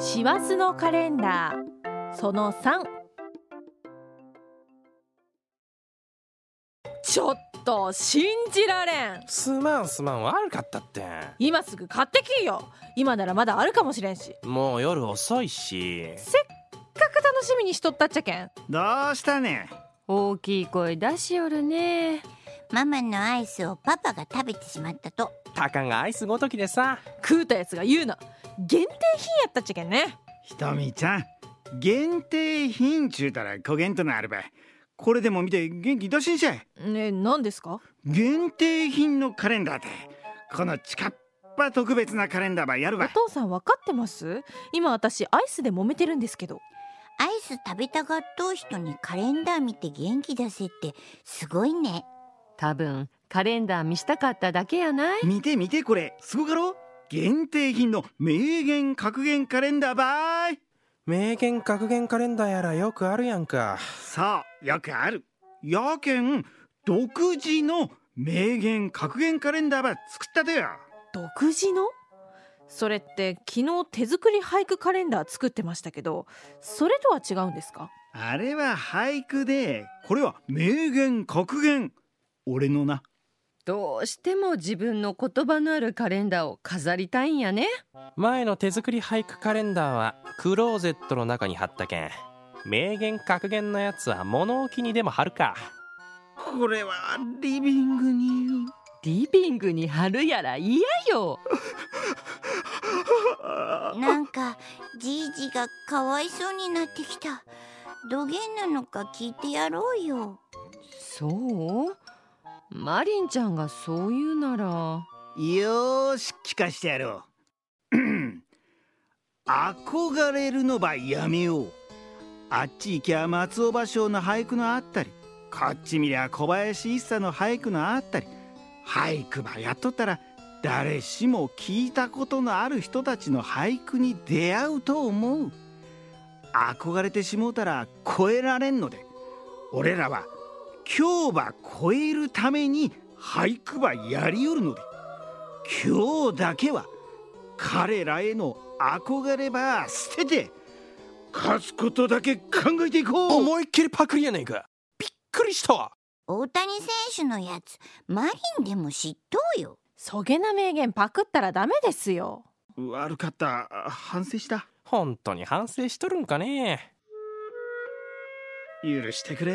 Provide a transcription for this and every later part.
師走のカレンダー。その3ちょっと信じられん。すまんすまん悪かったって。今すぐ買ってきんよ。今ならまだあるかもしれんし。もう夜遅いし。せっかく楽しみにしとったっちゃけん。どうしたね？大きい声出しよるね。ママのアイスをパパが食べてしまったと。たかがアイスごときでさ。食うたやつが言うな限定品やったっちゃけんね。ひとみちゃん限定品ちゅうたら焦げんとなるばいこれでも見て元気出しんしゃい。ね何ですか？限定品のカレンダーでこのチカッパ特別なカレンダーばやるおわ父さん分かってます？今私アイスで揉めてるんですけど。アイス食べたがっとう人にカレンダー見て元気出せってすごいね。多分カレンダー見したかっただけやない？見て見てこれ。すごかろ？限定品の名言格言カレンダーばい名言格言カレンダーやらよくあるやんか。そうよくあるやけん独自の名言格言カレンダーば作ったとよ。独自の？それって昨日手作り俳句カレンダー作ってましたけどそれとは違うんですか？あれは俳句でこれは名言格言。俺のなどうしても自分の言葉のあるカレンダーを飾りたいんやね。前の手作り俳句カレンダーはクローゼットの中に貼ったけん名言格言のやつは物置にでも貼るか。これはリビングに。リビングに貼るやら嫌よ。なんかじいじがかわいそうになってきた。どげんなのか聞いてやろうよ。そう？マリンちゃんがそう言うなら。よし聞かしてやろう。憧れるのばやめよう。あっち行きゃ松尾芭蕉の俳句のあったりこっち見りゃ小林一茶の俳句のあったり俳句ばやっとったら誰しも聞いたことのある人たちの俳句に出会うと思う。憧れてしもうたら超えられんので俺らは今日ば超えるために俳句ばやりよるので今日だけは彼らへの憧れば捨てて勝つことだけ考えていこう。思いっきりパクリやねんか。びっくりしたわ。大谷選手のやつマリンでも知っとうよ。そげな名言パクったらダメですよ。悪かった。反省した。本当に反省しとるんかね。許してくれ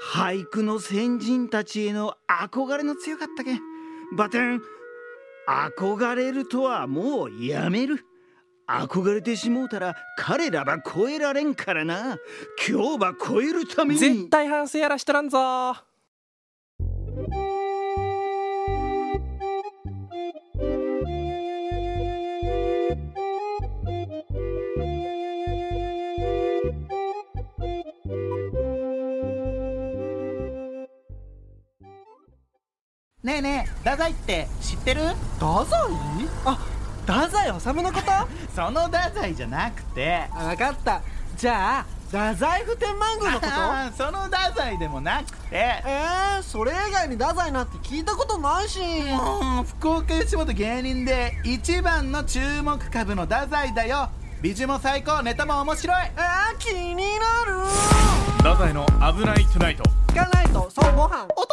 俳句の先人たちへの憧れの強かったけん。バテン憧れるとはもうやめる。憧れてしもうたら彼らは超えられんからな。今日は超えるために。絶対反省やらしとらんぞ。ねえねえ太宰って知ってる？太宰？あ太宰治のこと？その太宰じゃなくて。分かった。じゃあ太宰府天満宮のこと？その太宰でもなくて。えー、それ以外に太宰なんて聞いたことないし。もう福岡吉本芸人で一番の注目株の太宰だよ。美女も最高ネタも面白い。えー、気になる。太宰の危ないトゥナイト。聞かないとそうご飯。お父